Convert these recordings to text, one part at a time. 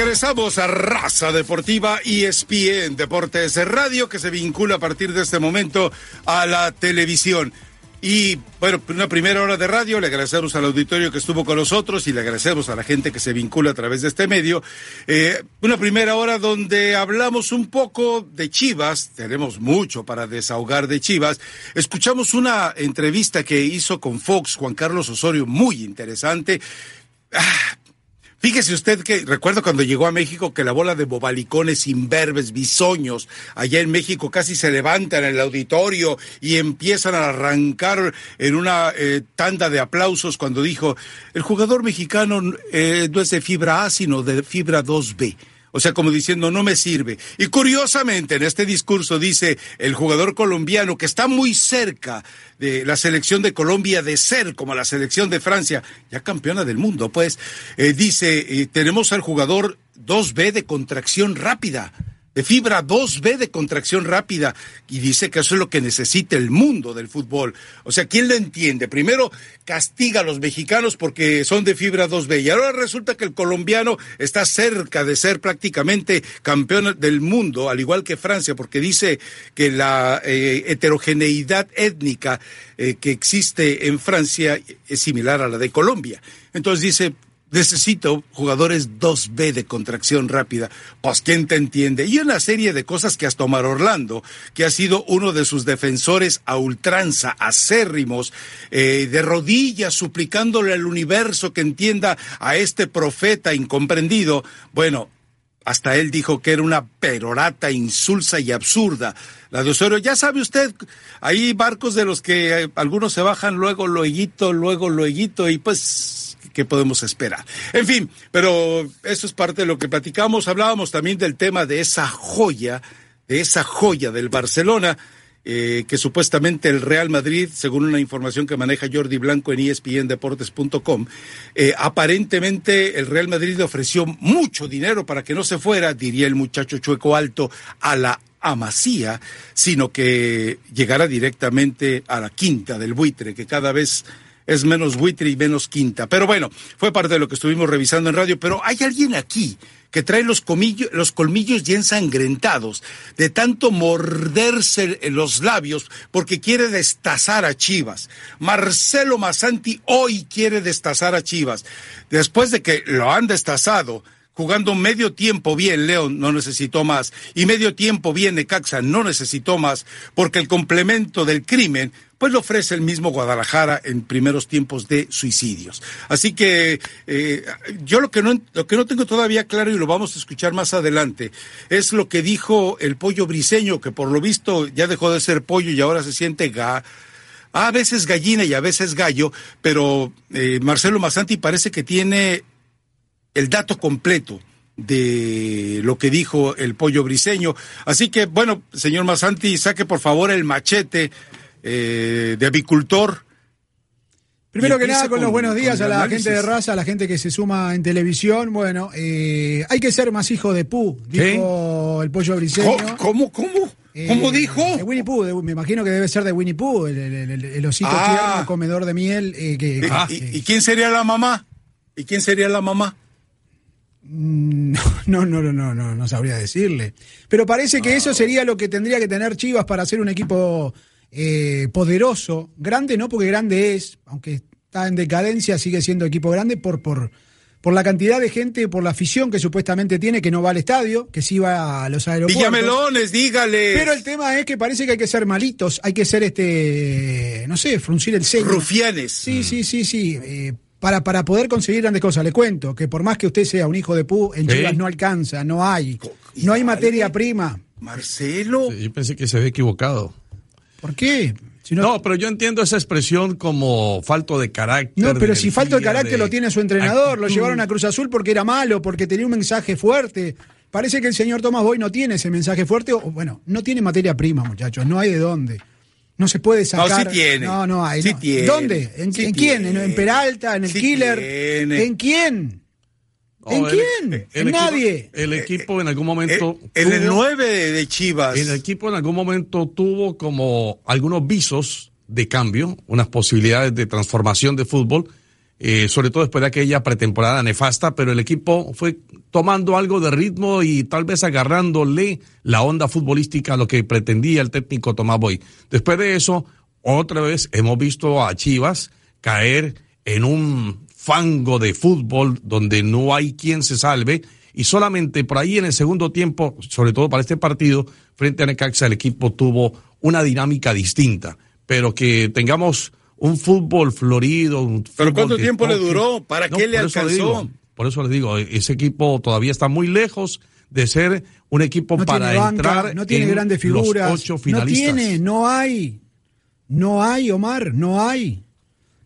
Regresamos a Raza Deportiva ESPN Deportes Radio que se vincula a partir de este momento a la televisión. Y bueno, una primera hora de radio, le agradecemos al auditorio que estuvo con nosotros y le agradecemos a la gente que se vincula a través de este medio. Eh, una primera hora donde hablamos un poco de Chivas, tenemos mucho para desahogar de Chivas. Escuchamos una entrevista que hizo con Fox Juan Carlos Osorio, muy interesante. Ah, Fíjese usted que recuerdo cuando llegó a México que la bola de bobalicones, imberbes, bisoños, allá en México casi se levantan en el auditorio y empiezan a arrancar en una eh, tanda de aplausos cuando dijo, el jugador mexicano eh, no es de fibra A, sino de fibra 2B. O sea, como diciendo, no me sirve. Y curiosamente, en este discurso dice el jugador colombiano que está muy cerca de la selección de Colombia de ser como la selección de Francia, ya campeona del mundo, pues, eh, dice, eh, tenemos al jugador 2B de contracción rápida de fibra 2B de contracción rápida y dice que eso es lo que necesita el mundo del fútbol. O sea, ¿quién lo entiende? Primero castiga a los mexicanos porque son de fibra 2B y ahora resulta que el colombiano está cerca de ser prácticamente campeón del mundo, al igual que Francia, porque dice que la eh, heterogeneidad étnica eh, que existe en Francia es similar a la de Colombia. Entonces dice, necesito jugadores 2B de contracción rápida. Pues, ¿quién te entiende? Y una serie de cosas que hasta Omar Orlando, que ha sido uno de sus defensores a ultranza, acérrimos, eh, de rodillas, suplicándole al universo que entienda a este profeta incomprendido, bueno, hasta él dijo que era una perorata insulsa y absurda. La de Osorio, ya sabe usted, hay barcos de los que eh, algunos se bajan luego luego, luego luego, y pues ¿qué podemos esperar? En fin, pero eso es parte de lo que platicamos. Hablábamos también del tema de esa joya, de esa joya del Barcelona. Eh, que supuestamente el Real Madrid, según una información que maneja Jordi Blanco en espndeportes.com, eh, aparentemente el Real Madrid le ofreció mucho dinero para que no se fuera, diría el muchacho chueco alto, a la Amasía, sino que llegara directamente a la quinta del buitre, que cada vez es menos buitre y menos quinta. Pero bueno, fue parte de lo que estuvimos revisando en radio, pero hay alguien aquí que trae los, los colmillos ya ensangrentados de tanto morderse los labios porque quiere destazar a Chivas. Marcelo Masanti hoy quiere destazar a Chivas. Después de que lo han destazado, jugando medio tiempo bien, León no necesitó más, y medio tiempo bien Necaxa no necesitó más, porque el complemento del crimen pues lo ofrece el mismo Guadalajara en primeros tiempos de suicidios. Así que eh, yo lo que, no, lo que no tengo todavía claro y lo vamos a escuchar más adelante es lo que dijo el pollo briseño, que por lo visto ya dejó de ser pollo y ahora se siente a veces gallina y a veces gallo, pero eh, Marcelo Masanti parece que tiene el dato completo de lo que dijo el pollo briseño. Así que, bueno, señor Masanti, saque por favor el machete eh, de apicultor. Primero que nada, con, los buenos días a la gente de raza, a la gente que se suma en televisión. Bueno, eh, hay que ser más hijo de Pooh, dijo el pollo briseño. ¿Cómo? ¿Cómo? ¿Cómo eh, dijo? De Winnie Pooh, me imagino que debe ser de Winnie Pooh, el, osito ah. tierno, comedor de miel. que, ah, ¿Y, quién sería la mamá? ¿Y quién sería la mamá? Mm, no, no, no, no, no, no sabría decirle. Pero parece que eso sería lo que tendría que tener Chivas para hacer un equipo eh, poderoso, grande no porque grande es, aunque está en decadencia, sigue siendo equipo grande por, por, por la cantidad de gente, por la afición que supuestamente tiene, que no va al estadio, que sí va a los aeropuertos. Villamelones, dígale. Pero el tema es que parece que hay que ser malitos, hay que ser este, no sé, fruncir el ceño. Rufianes. Sí, sí, sí, sí. Eh, para, para poder conseguir grandes cosas, le cuento que por más que usted sea un hijo de pu, en Chivas no alcanza, no hay. No hay materia prima. Marcelo. yo pensé que se había equivocado. ¿Por qué? no, pero yo entiendo esa expresión como falto de carácter. No, pero si falto de carácter lo tiene su entrenador, lo llevaron a Cruz Azul porque era malo, porque tenía un mensaje fuerte. Parece que el señor Tomás Boy no tiene ese mensaje fuerte, o bueno, no tiene materia prima, muchachos, no hay de dónde. No se puede sacar. No, sí tiene. No, no hay. ¿Dónde? ¿En, quién? ¿En, Peralta? ¿En el Killer? ¿En quién? ¿En quién? en nadie. El equipo en algún momento. En el 9 de Chivas. El equipo en algún momento tuvo como algunos visos de cambio, unas posibilidades de transformación de fútbol. eh, sobre todo después de aquella pretemporada nefasta, pero el equipo fue tomando algo de ritmo y tal vez agarrándole la onda futbolística a lo que pretendía el técnico Tomás Boy. Después de eso, otra vez hemos visto a Chivas caer en un fango de fútbol donde no hay quien se salve y solamente por ahí en el segundo tiempo, sobre todo para este partido, frente a Necaxa, el equipo tuvo una dinámica distinta, pero que tengamos un fútbol florido. Un ¿Pero cuánto tiempo le duró? ¿Para qué le alcanzó? por eso le digo, ese equipo todavía está muy lejos de ser un equipo para entrar no tiene grandes figuras, ocho finalistas. No tiene, no hay. No hay, Omar, no hay.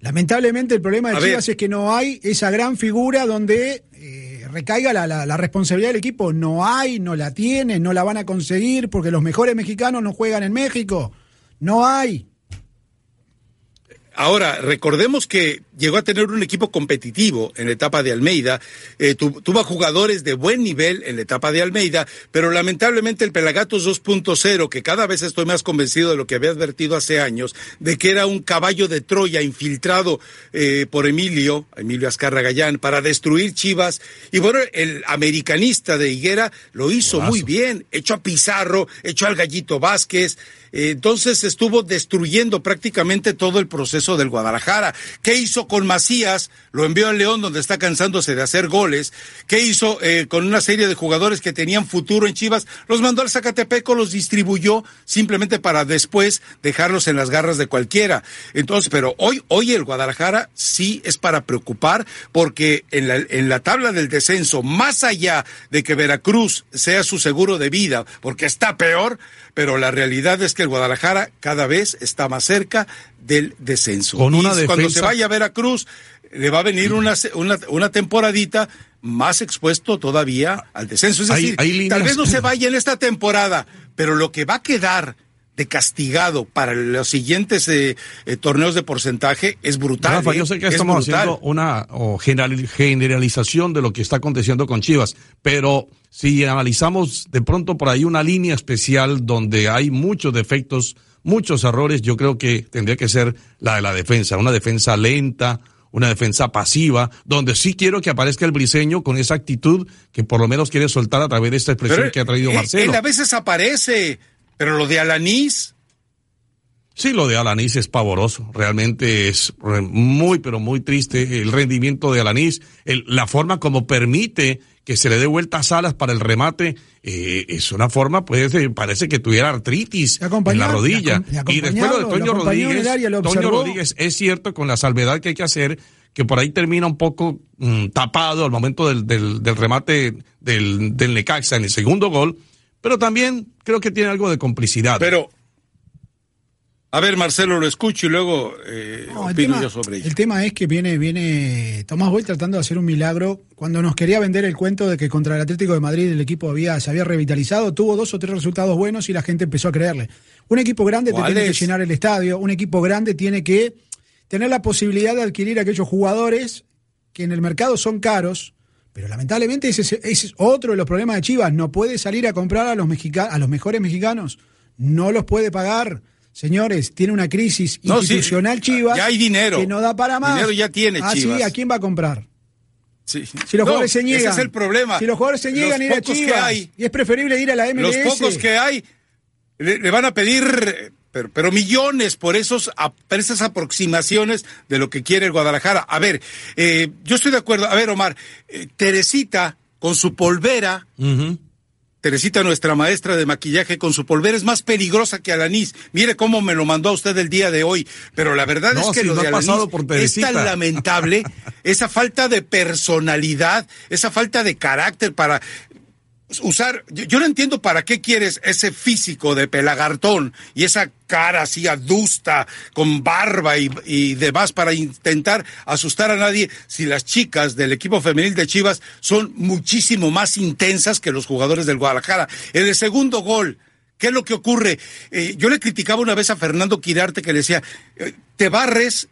Lamentablemente el problema de Chivas es que no hay esa gran figura donde eh, recaiga la, la, responsabilidad del equipo. No hay, no la tiene, no la van a conseguir porque los mejores mexicanos no juegan en México. No hay. Ahora, recordemos que llegó a tener un equipo competitivo en la etapa de Almeida, eh, tuvo jugadores de buen nivel en la etapa de Almeida, pero lamentablemente el Pelagatos 2.0, que cada vez estoy más convencido de lo que había advertido hace años, de que era un caballo de Troya infiltrado eh, por Emilio, Emilio Azcarra Gallán, para destruir Chivas, y bueno, el americanista de Higuera lo hizo muy bien, echó a Pizarro, echó al Gallito Vázquez, entonces estuvo destruyendo prácticamente todo el proceso del Guadalajara. ¿Qué hizo con Macías? Lo envió al León, donde está cansándose de hacer goles. ¿Qué hizo eh, con una serie de jugadores que tenían futuro en Chivas? Los mandó al Zacatepeco, los distribuyó simplemente para después dejarlos en las garras de cualquiera. Entonces, pero hoy, hoy el Guadalajara sí es para preocupar porque en la, en la tabla del descenso, más allá de que Veracruz sea su seguro de vida, porque está peor, pero la realidad es que el Guadalajara cada vez está más cerca del descenso. Con una y Cuando se vaya a Veracruz, le va a venir una, una, una temporadita más expuesto todavía al descenso. Es decir, tal vez no se vaya en esta temporada, pero lo que va a quedar de castigado para los siguientes eh, eh, torneos de porcentaje es brutal. Rafa, yo ¿eh? sé que estamos haciendo una generalización de lo que está aconteciendo con Chivas, pero si analizamos de pronto por ahí una línea especial donde hay muchos defectos, muchos errores, yo creo que tendría que ser la de la defensa, una defensa lenta, una defensa pasiva, donde sí quiero que aparezca el briseño con esa actitud que por lo menos quiere soltar a través de esta expresión que ha traído Marcelo. Él a veces aparece, pero lo de Alanís. Sí, lo de Alanís es pavoroso. Realmente es muy, pero muy triste el rendimiento de Alanís, la forma como permite que se le dé vueltas alas para el remate, eh, es una forma, pues parece que tuviera artritis en la rodilla. y después lo de Toño Rodríguez, Toño Rodríguez es cierto con la salvedad que hay que hacer, que por ahí termina un poco mm, tapado al momento del, del, del remate del, del Necaxa en el segundo gol, pero también creo que tiene algo de complicidad. Pero a ver, Marcelo, lo escucho y luego eh, opino yo sobre ello. El tema es que viene, viene Tomás Boy tratando de hacer un milagro. Cuando nos quería vender el cuento de que contra el Atlético de Madrid el equipo había, se había revitalizado, tuvo dos o tres resultados buenos y la gente empezó a creerle. Un equipo grande te tiene que llenar el estadio, un equipo grande tiene que tener la posibilidad de adquirir aquellos jugadores que en el mercado son caros, pero lamentablemente ese, ese es otro de los problemas de Chivas. No puede salir a comprar a los, a los mejores mexicanos, no los puede pagar Señores, tiene una crisis institucional Chivas. Ya hay dinero. Que no da para más. Dinero ya tiene ah, Sí, ¿a quién va a comprar? Sí. Si los jugadores se niegan. Ese es el problema. Si los jugadores se niegan a ir a Chivas. y es preferible ir a la MLS. Los pocos que hay le, van a pedir pero, millones por esos por esas aproximaciones de lo que quiere el Guadalajara. A ver, eh, yo estoy de acuerdo. A ver, Omar, eh, Teresita con su polvera, Teresita, nuestra maestra de maquillaje, con su polvera es más peligrosa que Alanis. Mire cómo me lo mandó a usted el día de hoy. Pero la verdad es que lo de Alanis es tan lamentable, esa falta de personalidad, esa falta de carácter para usar, yo, no entiendo para qué quieres ese físico de pelagartón y esa cara así adusta, con barba y, demás para intentar asustar a nadie si las chicas del equipo femenil de Chivas son muchísimo más intensas que los jugadores del Guadalajara. En el segundo gol, ¿qué es lo que ocurre? Eh, yo le criticaba una vez a Fernando Quirarte que le decía, eh, te barres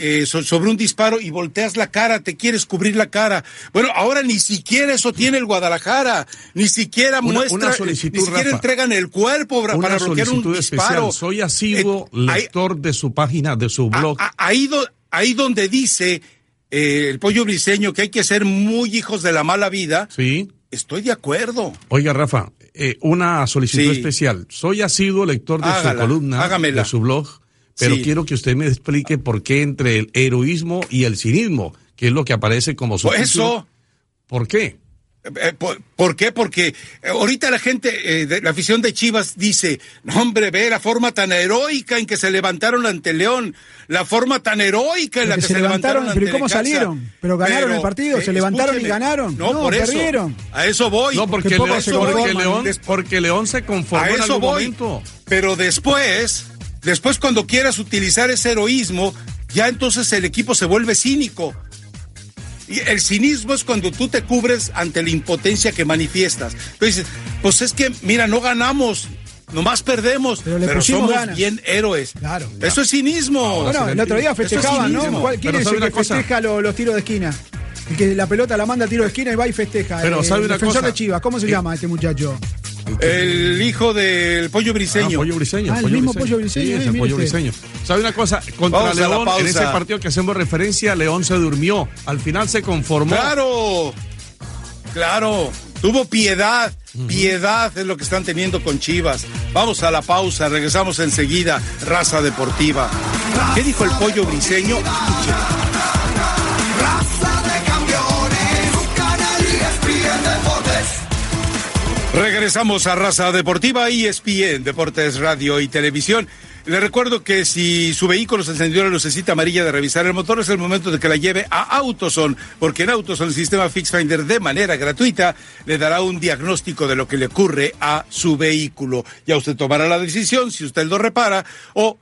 eh, sobre un disparo y volteas la cara, te quieres cubrir la cara. Bueno, ahora ni siquiera eso tiene el Guadalajara, ni siquiera muestra, ni siquiera entregan el cuerpo para bloquear un disparo. Soy asiduo eh, lector de su página, de su blog. ahí, ahí donde dice eh, el pollo briseño, que hay que ser muy hijos de la mala vida, Sí. estoy de acuerdo. Oiga, Rafa, eh, una solicitud Sí. especial. Soy asiduo lector de Hágala, su columna, hágamela. de su blog, pero Sí. quiero que usted me explique por qué entre el heroísmo y el cinismo, que es lo que aparece como su Pues eso, ¿Por qué? eh, ¿por, por qué? Porque eh, ahorita la gente, eh, de la afición de Chivas dice, no hombre, ve la forma tan heroica en que se levantaron ante León, la forma tan heroica en la Porque que se se, levantaron, levantaron pero ¿y ante cómo Necaxa. salieron? ¿Pero ganaron el partido? ¿Se levantaron y ganaron? No, No, por eso. perdieron. A eso voy. No, porque, poco León, se porque. León, porque León se conformó A en eso algún voy. momento. Pero después, después cuando quieras utilizar ese heroísmo, ya entonces el equipo se vuelve cínico. Y el cinismo es cuando tú te cubres ante la impotencia que manifiestas. Entonces, pues es que, mira, no ganamos, nomás perdemos, Pero pero, le pusimos somos ganas. bien héroes. Claro. Eso es cinismo. Bueno, el otro día es festejaban, ¿no? cinismo. ¿Cuál- ¿Quién Pero es ¿sabe el que cosa? festeja lo- los tiros de esquina? El que la pelota la manda a tiro de esquina y va y festeja. Pero Eh, ¿sabe el una defensor cosa? de Chivas, ¿cómo se Eh, llama este muchacho? El hijo del pollo Ah, briseño. pollo briseño. Ah, el mismo pollo briseño, Sí, es el mire pollo briseño. ¿Sabe una cosa? Contra Vamos a la León, en ese partido que hacemos referencia, León se durmió. Al final se conformó. Claro, claro. Tuvo piedad, piedad es lo que están teniendo con Chivas. Vamos a la pausa, regresamos enseguida. Raza Deportiva. ¿Qué dijo el pollo briseño? Regresamos a Raza Deportiva, E ESPN, Deportes Radio y Televisión. Le recuerdo que si su vehículo se encendió la lucecita amarilla de revisar el motor, es el momento de que la lleve a Autoson, porque en Autoson el sistema Fix Finder de manera gratuita le dará un diagnóstico de lo que le ocurre a su vehículo. Ya usted tomará la decisión si usted lo repara o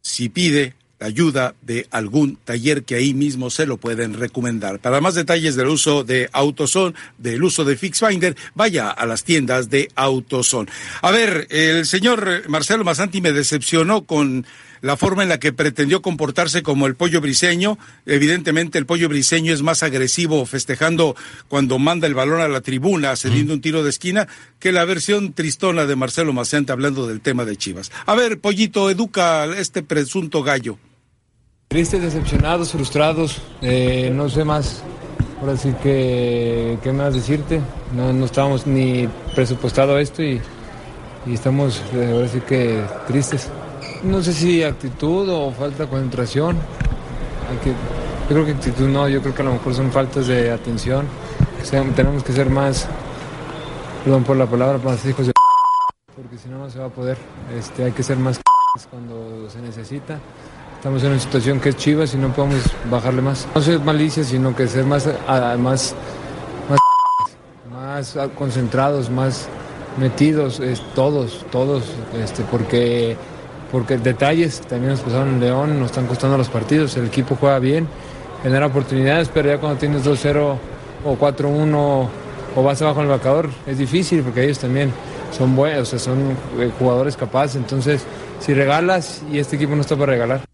si pide ayuda de algún taller que ahí mismo se lo pueden recomendar. Para más detalles del uso de AutoZone, del uso de FixFinder, vaya a las tiendas de AutoZone. A ver, el señor Marcelo Masanti me decepcionó con la forma en la que pretendió comportarse como el pollo briseño. Evidentemente el pollo briseño es más agresivo festejando cuando manda el balón a la tribuna, cediendo un tiro de esquina, que la versión tristona de Marcelo Masanti hablando del tema de Chivas. A ver, pollito, educa a este presunto gallo. Tristes, decepcionados, frustrados, eh, no sé más. Ahora sí que, ¿qué más decirte? No, no estábamos ni presupuestado esto y, y estamos eh, ahora sí que tristes. No sé si actitud o falta de concentración. Yo creo que actitud no, yo creo que a lo mejor son faltas de atención. Que sean- tenemos que ser más, perdón por la palabra, más hijos de porque si no no se va a poder. Este, hay que ser más cuando se necesita. Estamos en una situación que es Chivas y no podemos bajarle más. No ser malicia, sino que ser más, a- más, más, más ah, concentrados, más metidos, es, todos, todos, este, porque, porque detalles también nos pasaron en León, nos están costando los partidos, el equipo juega bien, genera oportunidades, pero ya cuando tienes 2-0 o 4-1 o vas abajo en el marcador, es difícil porque ellos también son buenos, o sea, son eh, jugadores capaces, entonces si regalas y este equipo no está para regalar.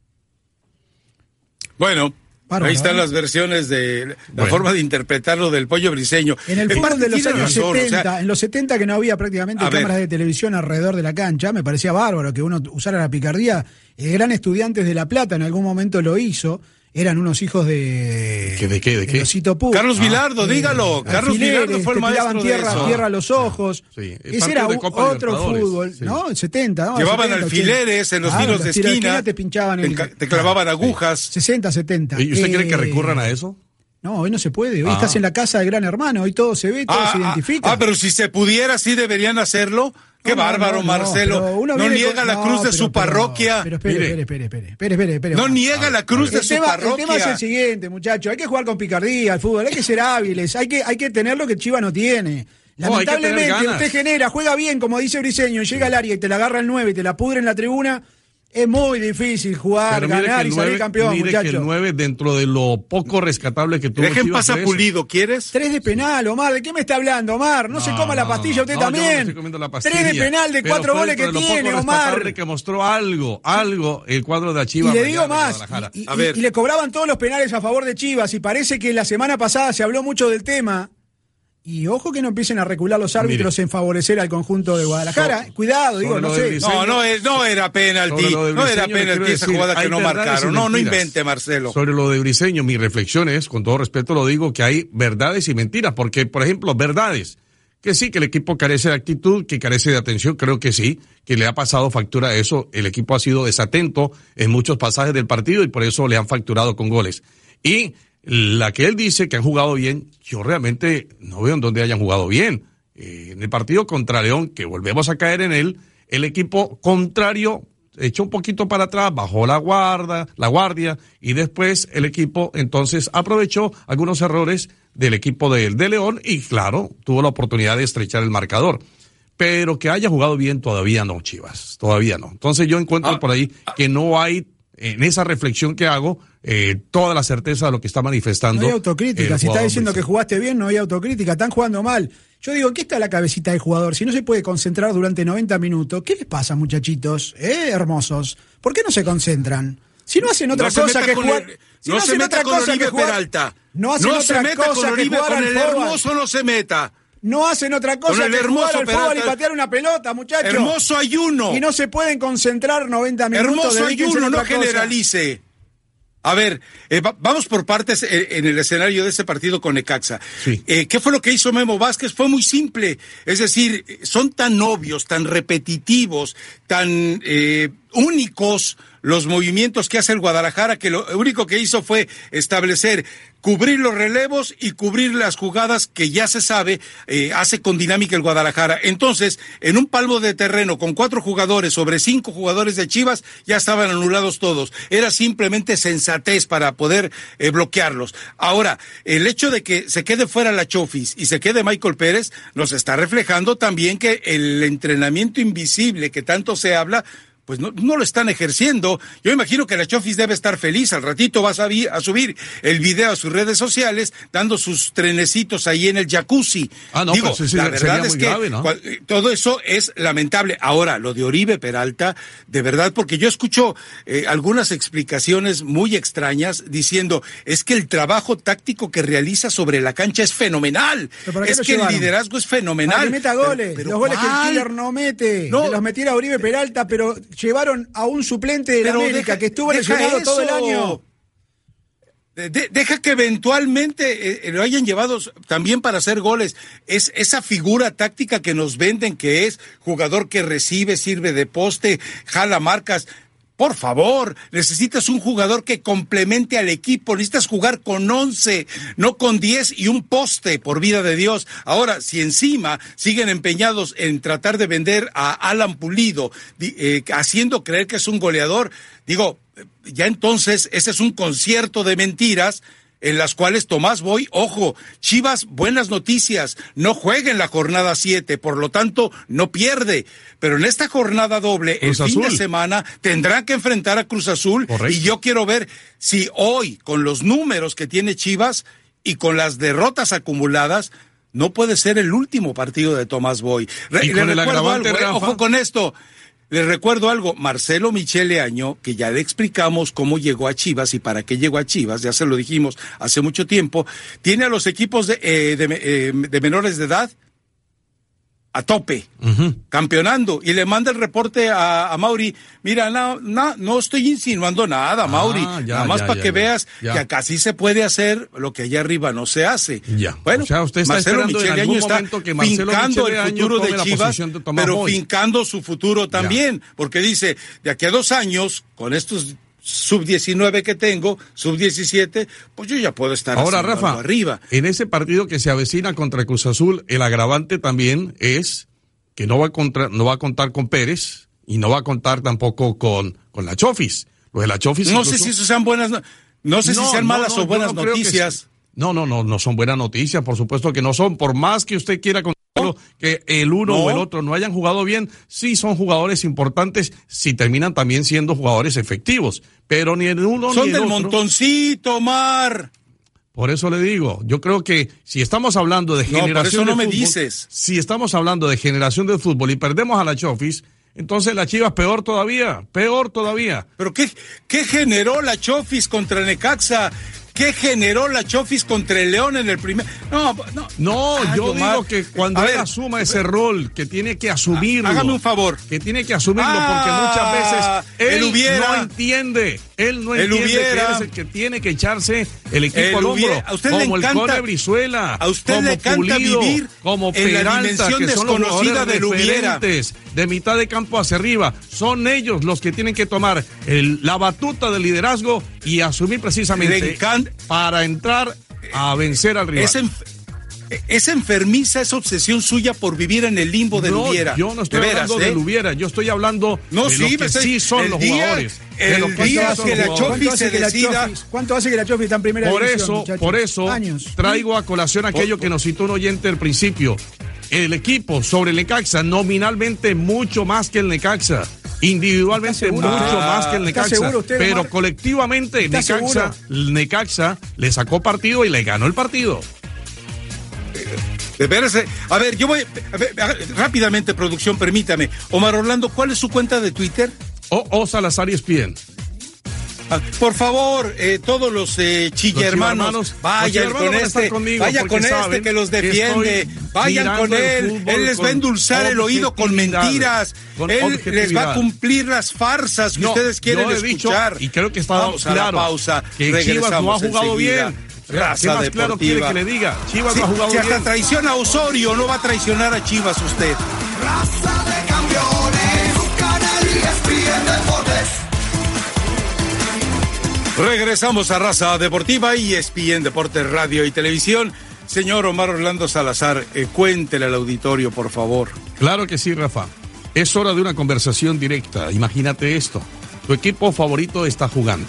Bueno, Bárbaro, ahí están ¿eh? las versiones de la Bueno. forma de interpretarlo del pollo briseño. En el fútbol de los años razón, o 70, sea, en los 70 que no había prácticamente ver. cámaras de televisión alrededor de la cancha, me parecía bárbaro que uno usara la picardía. El gran estudiantes de La Plata en algún momento lo hizo. Eran unos hijos de. ¿Que de qué, de qué? Carlos Vilardo, Eh, dígalo. Carlos alfileres, Vilardo fue el maestro de tierra, eso. tierra a los ojos. Sí, Ese era de Copa otro fútbol, sí. ¿no? En 70, ¿no? Llevaban 70, alfileres en los Claro, tiros de los tiros esquina. te pinchaban te, el- te clavaban agujas. 60, 70. ¿Y usted cree que Eh, recurran a eso? No, hoy no se puede. Hoy Ah. estás en la casa del gran hermano. Hoy todo se ve, todo Ah, se ah, identifica. ah, pero si se pudiera, sí deberían hacerlo. Qué bárbaro, Marcelo. No, niega la cruz de su parroquia. Pero espere, espere, espere, espere, no niega la cruz de su tema, el parroquia. tema es el siguiente, muchachos. Hay que jugar con picardía al fútbol, hay que ser hábiles, hay que, hay que tener lo que Chiva no tiene. Tener Lamentablemente, usted genera, juega bien, como dice Briseño, llega al área y te la agarra el 9 y te la pudre en la tribuna. Es muy difícil jugar, ganar y salir 9, campeón, mire que el muchachos. 9 dentro de lo poco rescatable que tuvo Dejen eso. pulido, ¿quieres? Tres de penal, Omar. ¿De qué me está hablando, Omar? No, se coma la pastilla usted no, yo no me también. estoy la pastilla. Tres de penal de cuatro goles que dentro de lo tiene, poco Omar. que mostró algo, algo, el cuadro de Y Chivas. le digo más, y, y- A ver. y le cobraban todos los penales a favor de Chivas y parece que la semana pasada se habló mucho del tema Y ojo que no empiecen a recular los árbitros en favorecer al conjunto de Guadalajara. So- Cuidado, digo, no sé. Briseño. No, no, es- no era penalti. No era penalti esa decir, jugada que no marcaron. No, no invente, Marcelo. Sobre lo de Briseño, mi reflexión es, con todo respeto lo digo, que hay verdades y mentiras, porque, por ejemplo, verdades, que sí, que el equipo carece de actitud, que carece de atención, creo que sí, que le ha pasado factura a eso, el equipo ha sido desatento en muchos pasajes del partido y por eso le han facturado con goles. Y la que él dice que han jugado bien, yo realmente no veo en dónde hayan jugado bien. Eh, en el partido contra León, que volvemos a caer en él, el equipo contrario echó un poquito para atrás, bajó la guarda, la guardia y después el equipo entonces aprovechó algunos errores del equipo de, de León y claro, tuvo la oportunidad de estrechar el marcador. Pero que haya jugado bien todavía no, Chivas, todavía no. Entonces yo encuentro Ah, por ahí que no hay en esa reflexión que hago eh, toda la certeza de lo que está manifestando. No hay autocrítica. Si está diciendo que jugaste bien, no hay autocrítica. Están jugando mal. Yo digo, ¿en qué está la cabecita del jugador? Si no se puede concentrar durante 90 minutos, ¿qué les pasa, muchachitos? ¿Eh, hermosos? ¿Por qué no se concentran? Si no hacen otra No cosa que jugar. el- si no se hacen meta otra con cosa Oribe que jugar- Peralta. No hacen No otra se meta cosa con que Oribe, jugar con al el fútbol. hermoso no se meta. No hacen otra cosa Con el que hermoso jugar al fútbol y patear una pelota, muchachos. Hermoso ayuno. Y no se pueden concentrar 90 minutos. Hermoso ayuno, no generalice. A ver, eh, va- vamos por partes eh, en el escenario de ese partido con Necaxa. Sí. Eh, ¿Qué fue lo que hizo Memo Vázquez? Fue muy simple. Es decir, son tan obvios, tan repetitivos, tan eh, únicos los movimientos que hace el Guadalajara que lo único que hizo fue establecer cubrir los relevos y cubrir las jugadas que ya se sabe eh, hace con dinámica el Guadalajara. Entonces, en un palmo de terreno con cuatro jugadores sobre cinco jugadores de Chivas, ya estaban anulados todos. Era simplemente sensatez para poder eh, bloquearlos. Ahora, el hecho de que se quede fuera la Chofis y se quede Michael Pérez nos está reflejando también que el entrenamiento invisible que tanto se habla pues no, no lo están ejerciendo. Yo imagino que la Chofis debe estar feliz. Al ratito vas a, vi- a subir el video a sus redes sociales dando sus trenecitos ahí en el jacuzzi. Ah, no, Digo, pues sí, la verdad es que grave, ¿no? cua- eh, todo eso es lamentable. Ahora, lo de Oribe Peralta, de verdad, porque yo escucho eh, algunas explicaciones muy extrañas diciendo, es que el trabajo táctico que realiza sobre la cancha es fenomenal. ¿Pero para qué Es que el liderazgo es Para fenomenal. que meta goles. pero los goles que el killer no mete. No. Que los metiera Uribe Peralta, pero llevaron a un suplente de la América deja- que estuvo lesionado todo el año. De- de- deja que eventualmente eh, lo hayan llevado también para hacer goles. Es esa figura táctica que nos venden que es jugador que recibe, sirve de poste, jala marcas. Por favor, necesitas un jugador que complemente al equipo. Necesitas jugar con 11, no con 10 y un poste, por vida de Dios. Ahora, si encima siguen empeñados en tratar de vender a Alan Pulido, eh, haciendo creer que es un goleador, digo, ya entonces ese es un concierto de mentiras en las cuales Tomás Boy, ojo, Chivas, buenas noticias, no juega en la jornada 7, por lo tanto no pierde, pero en esta jornada doble, Cruz el fin de semana, tendrán que enfrentar a Cruz Azul Correcto. y yo quiero ver si hoy, con los números que tiene Chivas y con las derrotas acumuladas, no puede ser el último partido de Tomás Boy. Re- Y con el recuerdo agravante, algo, eh, ojo con esto. Les recuerdo algo, Marcelo Michele Año, que ya le explicamos cómo llegó a Chivas y para qué llegó a Chivas, ya se lo dijimos hace mucho tiempo, tiene a los equipos de, eh, de, eh, de menores de edad a tope, campeonando, y le manda el reporte a, a Mauri, mira, no, no, no estoy insinuando nada, Mauri, Ah, ya, nada más para que ya. veas Ya. que acá sí se puede hacer lo que allá arriba no se hace. Ya. Bueno, O sea, usted está Marcelo Michele Año está que fincando Michele el futuro de Chivas, de pero Boy. fincando su futuro también, porque dice, de aquí a dos años, con estos sub-19 que tengo, sub-17, pues yo ya puedo estar Ahora, Rafa, arriba. en ese partido que se avecina contra el Cruz Azul, el agravante también es que no va a, contra- no va a contar con Pérez y no va a contar tampoco con, con la Chofis. Lo de la Chofis. No incluso- sé si eso sean buenas, no, no sé si sean malas no, o buenas noticias. No, no, no, no son buenas noticias, por supuesto que no son. Por más que usted quiera contarlo, que el uno No. o el otro no hayan jugado bien, sí son jugadores importantes si terminan también siendo jugadores efectivos. Pero ni el uno Son ni el del otro. montoncito, Mar. Por eso le digo, yo creo que si estamos hablando de No, por generación eso no de me fútbol, dices. si estamos hablando de generación de fútbol y perdemos a la Chofis, entonces la Chivas peor todavía, peor todavía. Pero ¿qué, qué generó la Chofis contra Necaxa? ¿Qué generó la Chofis contra el León en el primer? No, no. No, Ah, yo Omar. digo que cuando A él ver, asuma ese rol, que tiene que asumirlo. Hágame un favor. Que tiene que asumirlo Ah, porque muchas veces él, él hubiera. no entiende. Él no Él entiende que hubiera. él es el que tiene que echarse el equipo Él al hombro. hubiera. A usted le como el encanta- Cone Brizuela. a usted como le encanta Pulido, vivir como en la Peralta, que son los desconocida hubiera. referentes de mitad de campo hacia arriba. Son ellos los que tienen que tomar el- la batuta del liderazgo y asumir precisamente para entrar a vencer al rival. Es, enf- es enfermiza esa obsesión suya por vivir en el limbo del no, hubiera. yo no estoy De veras, hablando ¿eh? del hubiera, yo estoy hablando No, de sí, lo que sí son los día- jugadores. de el lo que sí día son que los la jugadores. Chofi se hace que la decida- Chofis- ¿Cuánto hace que la Chofi está en primera Por división, eso, muchachos? por eso Años. traigo a colación aquello que nos citó un oyente al principio. El equipo sobre el Necaxa, nominalmente mucho más que el Necaxa. Individualmente ¿Está seguro mucho usted? más que el ¿Está Necaxa. seguro usted, pero Omar? colectivamente ¿Está Necaxa? Necaxa le sacó partido y le ganó el partido. Eh. A ver, yo voy. a ver, a- rápidamente, producción, permítame. Omar Orlando, ¿cuál es su cuenta de Twitter? O, o Salazar y Espien. Ah, Por favor, eh, todos los eh, chilla hermanos, vayan con este, conmigo vaya con este que los que defiende, estoy vayan con él, fútbol él les va a endulzar el oído con mentiras, con él les va a cumplir las farsas que No, ustedes quieren yo he dicho, escuchar. y creo que está Vamos a la claro pausa, que Chivas no ha regresamos jugado enseguida. bien. Raza ¿Qué más claro quiere deportiva. que le diga? Chivas Sí, no ha jugado si hasta bien. traiciona a Osorio, no va a traicionar a Chivas usted. Raza de campeones, un canal ESPN Deportes. Regresamos a Raza Deportiva y ESPN Deportes Radio y Televisión. Señor Omar Orlando Salazar, eh, cuéntele al auditorio, por favor. Claro que sí, Rafa. Es hora de una conversación directa. Imagínate esto. Tu equipo favorito está jugando.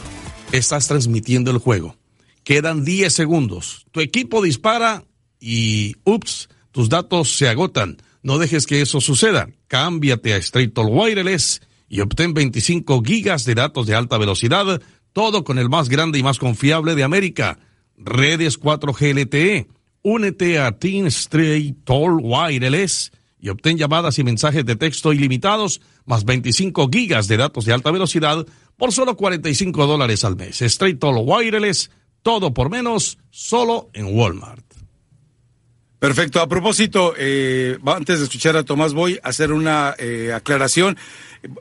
Estás transmitiendo el juego. Quedan 10 segundos. Tu equipo dispara y, ups, tus datos se agotan. No dejes que eso suceda. Cámbiate a Straight Talk Wireless y obtén 25 gigas de datos de alta velocidad, todo con el más grande y más confiable de América. Redes 4G LTE. Únete a Team Straight Talk Wireless y obtén llamadas y mensajes de texto ilimitados, más 25 gigas de datos de alta velocidad por solo 45 dólares al mes. Straight Talk Wireless, todo por menos, solo en Walmart. Perfecto. A propósito, eh, antes de escuchar a Tomás, voy a hacer una eh, aclaración,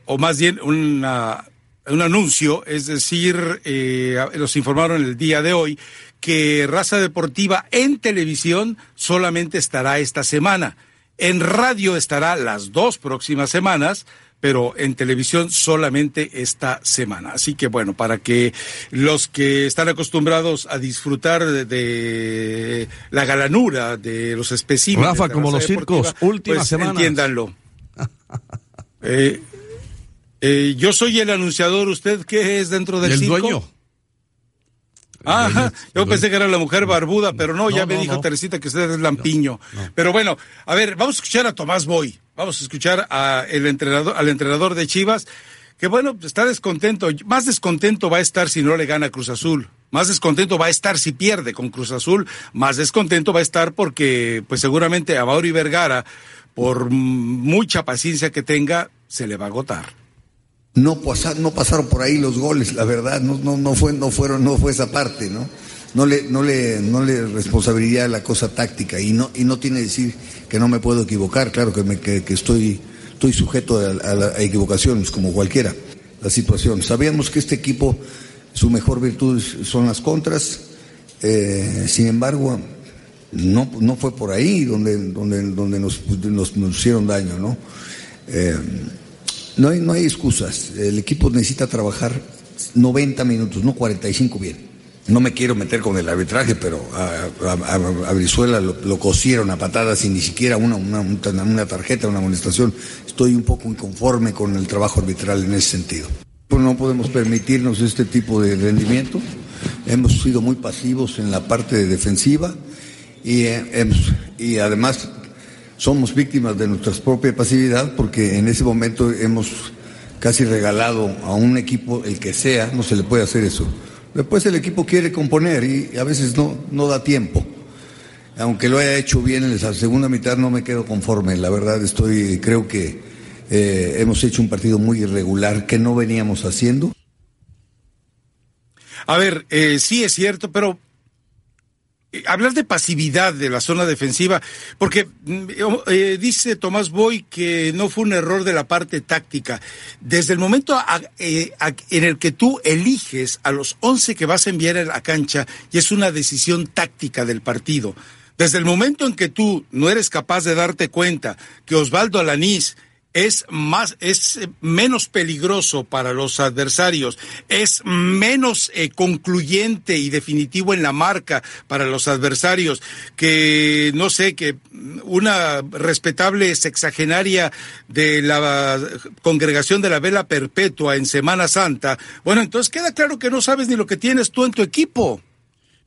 o más bien una, un anuncio, es decir, eh, nos informaron el día de hoy que Raza Deportiva en televisión solamente estará esta semana. En radio estará las dos próximas semanas, pero en televisión solamente esta semana. Así que bueno, para que los que están acostumbrados a disfrutar de, de la galanura de los especímenes. Rafa, como los circos, pues, semanas. Entiéndanlo. Eh, eh, yo soy el anunciador, ¿usted qué es dentro del el circo? dueño. Ajá, dueño, yo pensé que era la mujer barbuda, pero no, No, ya me no, dijo no. Teresita que usted es Lampiño. Pero bueno, a ver, vamos a escuchar a Tomás Boy, vamos a escuchar a el entrenador, al entrenador de Chivas, que bueno, está descontento, más descontento va a estar si no le gana Cruz Azul. Más descontento va a estar si pierde con Cruz Azul, más descontento va a estar porque pues seguramente a Mauri Vergara, por mucha paciencia que tenga, se le va a agotar. No, pasa- no pasaron por ahí los goles, la verdad, no, no, no fue, no fueron, no fue esa parte, ¿no? No le, no le, no le responsabilidad la cosa táctica y no, y no tiene que decir que no me puedo equivocar, claro que me, que, estoy, estoy sujeto a, a a equivocaciones como cualquiera, la situación. Sabíamos que este equipo, su mejor virtud son las contras, eh, sin embargo, no, no fue por ahí donde, donde, donde nos, nos, nos hicieron daño, ¿no? Eh, no hay, no hay excusas. El equipo necesita trabajar 90 minutos, no 45 bien. No me quiero meter con el arbitraje, pero a, Brizuela lo, cosieron a patadas sin ni siquiera una, una, una tarjeta, una amonestación. Estoy un poco inconforme con el trabajo arbitral en ese sentido. Pues No podemos permitirnos este tipo de rendimiento. Hemos sido muy pasivos en la parte defensiva y, eh, y además somos víctimas de nuestra propia pasividad porque en ese momento hemos casi regalado a un equipo, el que sea, no se le puede hacer eso. Después el equipo quiere componer y a veces no, no da tiempo. Aunque lo haya hecho bien en la segunda mitad, no me quedo conforme. La verdad estoy, creo que eh, hemos hecho un partido muy irregular que no veníamos haciendo. A ver, eh, sí es cierto, pero hablar de pasividad de la zona defensiva, porque mm, eh, dice Tomás Boy que no fue un error de la parte táctica. Desde el momento eh, en el que tú eliges a los 11 que vas a enviar a la cancha, y es una decisión táctica del partido. Desde el momento en que tú no eres capaz de darte cuenta que Osvaldo Alanís es más, es menos peligroso para los adversarios, es menos eh, concluyente y definitivo en la marca para los adversarios, que no sé, que una respetable sexagenaria de la congregación de la vela perpetua en Semana Santa, bueno, entonces queda claro que no sabes ni lo que tienes tú en tu equipo.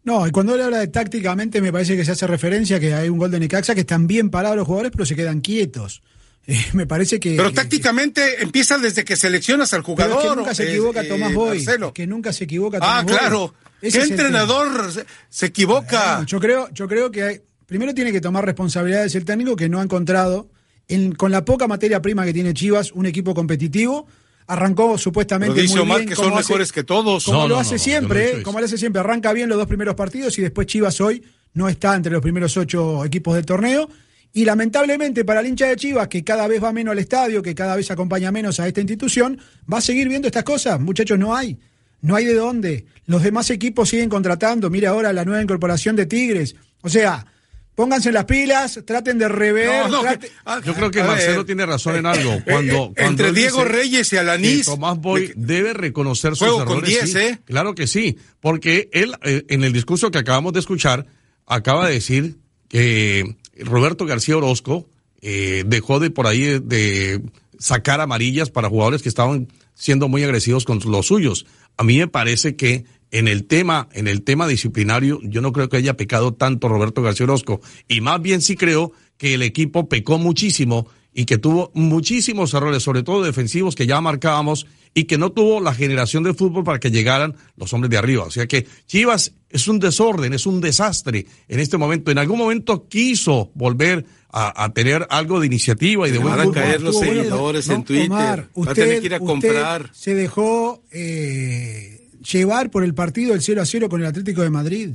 No, y cuando él habla de tácticamente, me parece que se hace referencia que hay un gol de Necaxa que están bien parados los jugadores, pero se quedan quietos. Eh, me parece que. Pero que- tácticamente empieza desde que seleccionas al pero jugador. es que nunca se eh, equivoca eh, Tomás Boy. Marcelo. Que nunca se equivoca Ah, Tomás Boy. claro. Ese ¿Qué es el tema. entrenador se, se equivoca? Bueno, yo creo, yo creo que hay- primero tiene que tomar responsabilidades el técnico que no ha encontrado, en- con la poca materia prima que tiene Chivas, un equipo competitivo. Arrancó supuestamente Pero dice muy Omar bien, que como son hace- mejores que todos. Como No, lo no, hace no, siempre, ¿eh? como lo hace siempre, arranca bien los dos primeros partidos y después Chivas hoy no está entre los primeros ocho equipos del torneo. Y lamentablemente para el hincha de Chivas, que cada vez va menos al estadio, que cada vez acompaña menos a esta institución, va a seguir viendo estas cosas. Muchachos, no hay. No hay de dónde. Los demás equipos siguen contratando. Mira ahora la nueva incorporación de Tigres. O sea, pónganse las pilas, traten de rever. No, no, trate- que- ah, Yo creo que Marcelo ver, tiene razón en algo. eh, Cuando, eh, cuando entre Diego dice Reyes y Alanís. Tomás Boy de- debe reconocer sus Juego con errores. 10, sí. ¿eh? Claro que sí, porque él eh, en el discurso que acabamos de escuchar acaba de decir que Roberto García Orozco eh, dejó de por ahí de, de sacar amarillas para jugadores que estaban siendo muy agresivos con los suyos. A mí me parece que en el tema, en el tema disciplinario, yo no creo que haya pecado tanto Roberto García Orozco, y más bien sí creo que el equipo pecó muchísimo y que tuvo muchísimos errores, sobre todo defensivos que ya marcábamos, y que no tuvo la generación de fútbol para que llegaran los hombres de arriba. O sea que Chivas es un desorden, es un desastre en este momento. En algún momento quiso volver a, a tener algo de iniciativa y de buen van a fútbol. caer los seguidores en Twitter. Omar, Va a tener que ir a usted comprar. se dejó eh, llevar por el partido del 0 a 0 con el Atlético de Madrid.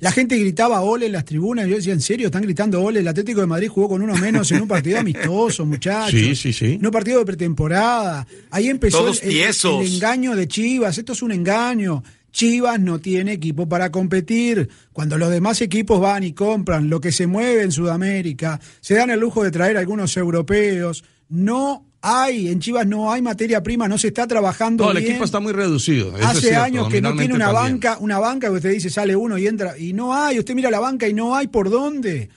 La gente gritaba ole en las tribunas. Yo decía, ¿en serio? ¿Están gritando ole? El Atlético de Madrid jugó con uno menos en un partido amistoso, muchachos. Sí, sí, sí. En un partido de pretemporada. Ahí empezó Todos el, el engaño de Chivas. Esto es un engaño. Chivas no tiene equipo para competir. Cuando los demás equipos van y compran lo que se mueve en Sudamérica, se dan el lujo de traer algunos europeos. No hay, en Chivas no hay materia prima, no se está trabajando No, el bien. equipo está muy reducido. eso es Hace cierto, años que no tiene una también. banca, una banca que usted dice sale uno y entra y no hay, usted mira la banca y no hay por dónde.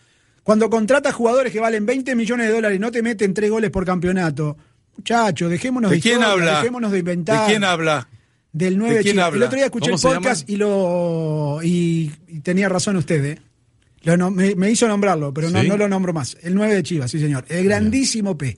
Cuando contrata jugadores que valen 20 millones de dólares y no te meten tres goles por campeonato, muchachos, dejémonos de, ¿De quién historia, habla? dejémonos de inventar. ¿De quién habla? Del 9 ¿De quién Chivas. habla? El otro día escuché ¿Cómo el podcast y lo y, y tenía razón usted, ¿eh? Lo no- me, me hizo nombrarlo, pero no, ¿Sí? no lo nombro más. El 9 de Chivas, sí señor. El grandísimo P.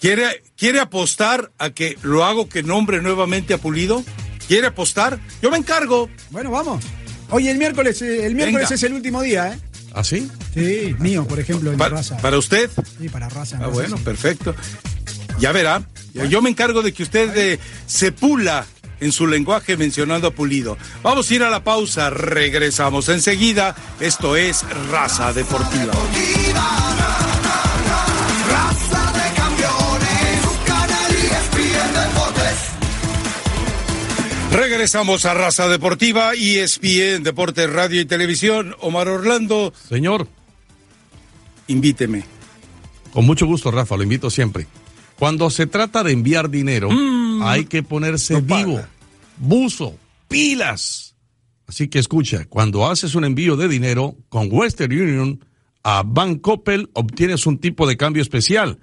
¿Quiere, ¿Quiere apostar a que lo hago que nombre nuevamente a Pulido? ¿Quiere apostar? Yo me encargo. Bueno, vamos. Hoy el miércoles, eh, el miércoles Venga. es el último día, ¿eh? ¿Ah, sí? Sí, mío, por ejemplo, en Pa- raza. ¿Para usted? Sí, para raza. Ah, raza, bueno, sí. perfecto. Ya verá. Yo me encargo de que usted eh, se pula en su lenguaje mencionando a Pulido. Vamos a ir a la pausa, regresamos enseguida. Esto es Raza Deportiva. Regresamos a Raza Deportiva, E ESPN Deportes, Radio y Televisión. Omar Orlando, Señor, invíteme. con mucho gusto, Rafa, lo invito siempre. Cuando se trata de enviar dinero, hay que ponerse no vivo, buzo, pilas. Así que escucha, cuando haces un envío de dinero con Western Union a Bancoppel, obtienes un tipo de cambio especial.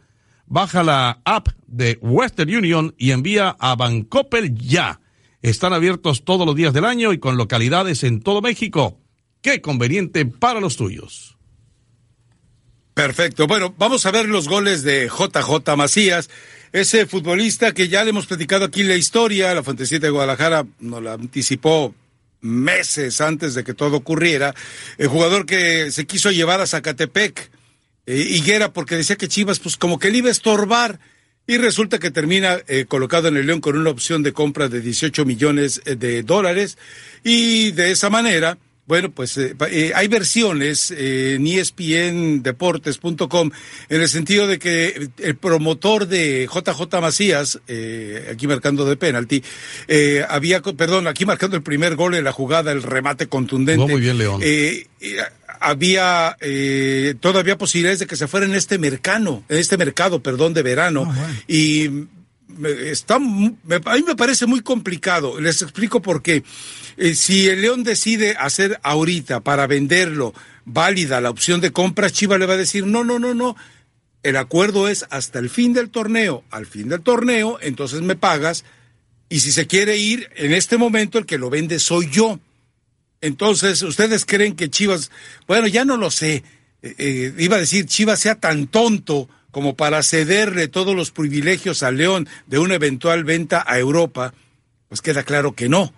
Baja la app de Western Union y envía a Bancoppel ya. Están abiertos todos los días del año y con localidades en todo México. Qué conveniente para los tuyos. Perfecto. Bueno, vamos a ver los goles de JJ Macías, ese futbolista que ya le hemos platicado aquí la historia, la Fuentecita de Guadalajara nos la anticipó meses antes de que todo ocurriera, el jugador que se quiso llevar a Zacatepec, eh, Higuera, porque decía que Chivas, pues como que le iba a estorbar, Y resulta que termina eh, colocado en el León con una opción de compra de 18 millones eh, de dólares. Y de esa manera, bueno, pues eh, eh, hay versiones eh, en espndeportes.com en el sentido de que el promotor de JJ Macías, eh, aquí marcando de penalti, eh, había, perdón, aquí marcando el primer gol en la jugada, el remate contundente. Jugó muy bien, León. Eh, había eh, todavía posibilidades de que se fuera en este mercado, en este mercado, perdón, de verano. Ah, bueno. Y está, me- a mí me parece muy complicado. Les explico por qué. Eh, si el León decide hacer ahorita para venderlo válida la opción de compra, Chivas le va a decir, no, no, no, no. El acuerdo es hasta el fin del torneo. Al fin del torneo, entonces me pagas. Y si se quiere ir, en este momento el que lo vende soy yo. Entonces, ¿ustedes creen que Chivas, bueno, ya no lo sé, eh, eh, iba a decir, Chivas sea tan tonto como para cederle todos los privilegios a León de una eventual venta a Europa? Pues queda claro que no.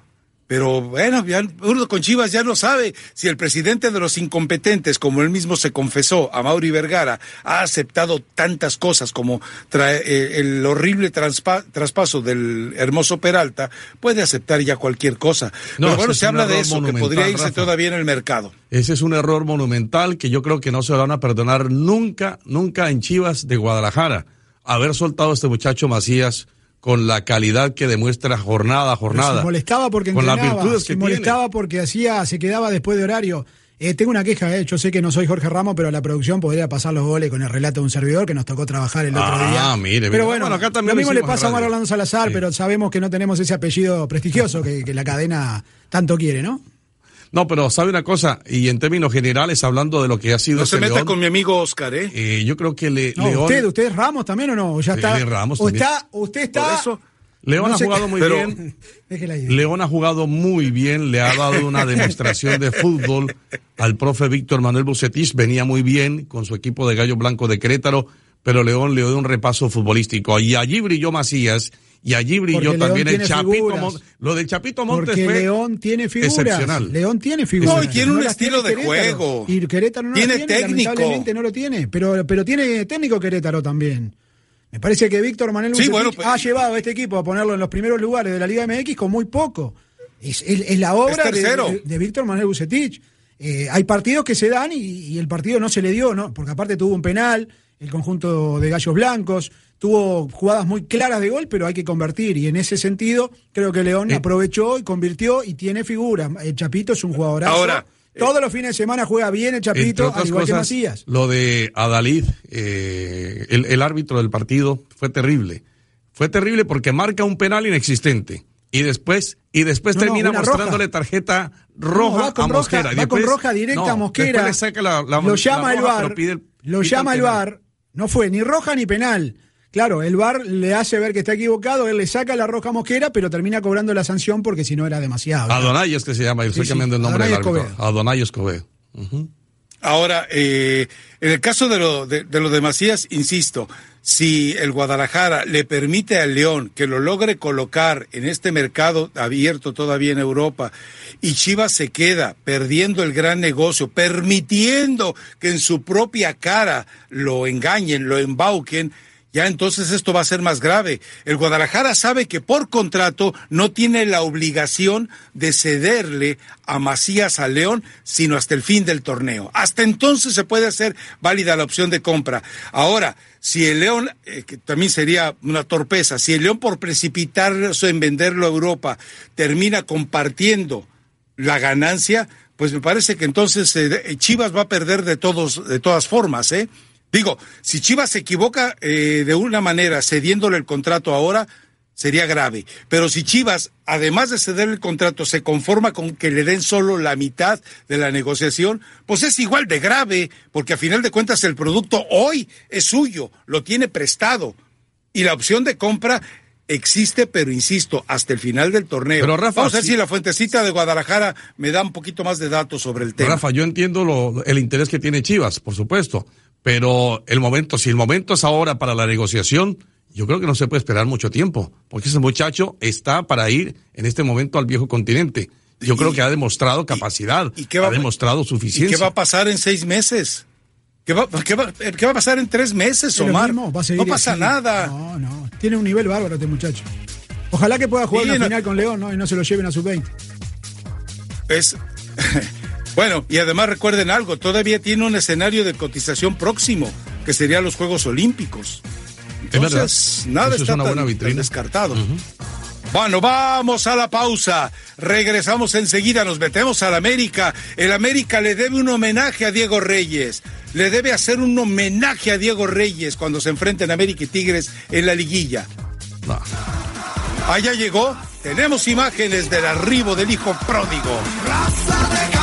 Pero bueno, ya uno con Chivas ya no sabe si el presidente de los incompetentes, como él mismo se confesó a Mauri Vergara, ha aceptado tantas cosas como trae- eh, el horrible transpa- traspaso del hermoso Peralta, puede aceptar ya cualquier cosa. No, Pero bueno, se habla de eso, que podría irse Rafa. todavía en el mercado. Ese es un error monumental que yo creo que no se lo van a perdonar nunca, nunca en Chivas de Guadalajara. Haber soltado a este muchacho Macías con la calidad que demuestra jornada a Pero jornada. Se molestaba porque con las entrenaba, virtudes se que tiene. molestaba porque hacía, se quedaba después de horario. Eh, tengo una queja, eh. yo sé que no soy Jorge Ramos, pero la producción podría pasar los goles con el relato de un servidor que nos tocó trabajar el otro Ah, día. mire, mire. pero bueno, Bueno, acá también lo mismo le pasa a Omar. Orlando Salazar, Sí. pero sabemos que no tenemos ese apellido prestigioso que, que la cadena tanto quiere, ¿no? No, pero sabe una cosa, y en términos generales, hablando de lo que ha sido No se este meta León, con mi amigo Oscar, ¿eh? eh, yo creo que le, No, León, usted, usted es Ramos también o no, ya Sí, está. Ramos o también. está, usted Por está. eso. León no ha jugado muy pero- bien. León ha jugado muy bien, le ha dado una demostración de fútbol al profe Víctor Manuel Bucetich, venía muy bien con su equipo de Gallo Blanco de Querétaro, pero León le dio un repaso futbolístico. Y allí brilló Macías, y allí brilló Porque también León el Chapito. Montes. Lo del Chapito Montes Porque fue León tiene figuras. excepcional. León tiene figuras. No, y tiene un estilo tiene de Querétaro. juego. Y Querétaro no Tiene tiene, técnico. lamentablemente no lo tiene. Pero, pero tiene técnico Querétaro también. Me parece que Víctor Manuel Sí, bueno, pues- ha llevado a este equipo a ponerlo en los primeros lugares de la Liga MX con muy poco. Es, es- es la obra Es de, tercero. de- de Víctor Manuel Bucetich. Eh, hay partidos que se dan y, y el partido no se le dio, ¿no? Porque aparte tuvo un penal, el conjunto de Gallos Blancos, tuvo jugadas muy claras de gol, pero hay que convertir. Y en ese sentido, creo que León Eh. aprovechó y convirtió y tiene figuras. El Chapito es un jugadorazo. Ahora, eh, Todos los fines de semana juega bien el Chapito, al igual que Macías. lo de Adalid, eh, el, el árbitro del partido, fue terrible. Fue terrible porque marca un penal inexistente. Y después, y después No, no, termina mostrándole roja. tarjeta No, roja va con a roja, Mosquera. va Después- con roja directa no, a Mosquera. después le saca la, la- lo la llama el roja, pide el- lo pide llama el penal. VAR. No fue ni roja ni penal. Claro, el VAR le hace ver que está equivocado, él le saca la roja Mosquera, pero termina cobrando la sanción porque si no era demasiado. Adonai es que se llama, y estoy Sí, sí, cambiando el nombre del Adonai árbitro. Escobedo. Adonai Escobedo. Ahora, eh, en el caso de lo de, de lo de Macías, insisto, si el Guadalajara le permite al León que lo logre colocar en este mercado abierto todavía en Europa y Chivas se queda perdiendo el gran negocio, permitiendo que en su propia cara lo engañen, lo embauquen, ya entonces esto va a ser más grave. El Guadalajara sabe que por contrato no tiene la obligación de cederle a Macías a León, sino hasta el fin del torneo. Hasta entonces se puede hacer válida la opción de compra. Ahora, si el León, eh, que también sería una torpeza, si el León por precipitarse en venderlo a Europa termina compartiendo la ganancia, pues me parece que entonces eh, Chivas va a perder de todos, de todas formas, ¿eh? Digo, si Chivas se equivoca eh, de una manera cediéndole el contrato ahora, sería grave. Pero si Chivas, además de ceder el contrato, se conforma con que le den solo la mitad de la negociación, pues es igual de grave, porque a final de cuentas el producto hoy es suyo, lo tiene prestado. Y la opción de compra existe, pero insisto, hasta el final del torneo. Pero, Rafa, Vamos a ver sí- si la fuentecita de Guadalajara me da un poquito más de datos sobre el tema. Rafa, yo entiendo lo- el interés que tiene Chivas, por supuesto, pero el momento, si el momento es ahora para la negociación, yo creo que no se puede esperar mucho tiempo, porque ese muchacho está para ir en este momento al viejo continente. Yo creo que ha demostrado capacidad, y qué va- ha demostrado ¿Y suficiencia. qué va a pasar en seis meses? ¿Qué va, qué va- qué va a pasar en tres meses, Omar? mismo, va a seguir no pasa así. nada. No, no. Tiene un nivel bárbaro este muchacho. Ojalá que pueda jugar Sí, una no- final con León, ¿no? Y no se lo lleven a sub 20. Es bueno, y además recuerden algo, todavía tiene un escenario de cotización próximo, que serían los Juegos Olímpicos. Entonces, verdad. nada Eso es está una tan- buena tan vitrina. descartado. Bueno, vamos a la pausa. Regresamos enseguida, nos metemos al América. El América le debe un homenaje a Diego Reyes. Le debe hacer un homenaje a Diego Reyes cuando se enfrenten América y Tigres en la liguilla. No. Allá llegó. Tenemos imágenes del arribo del hijo pródigo. Raza de campeones.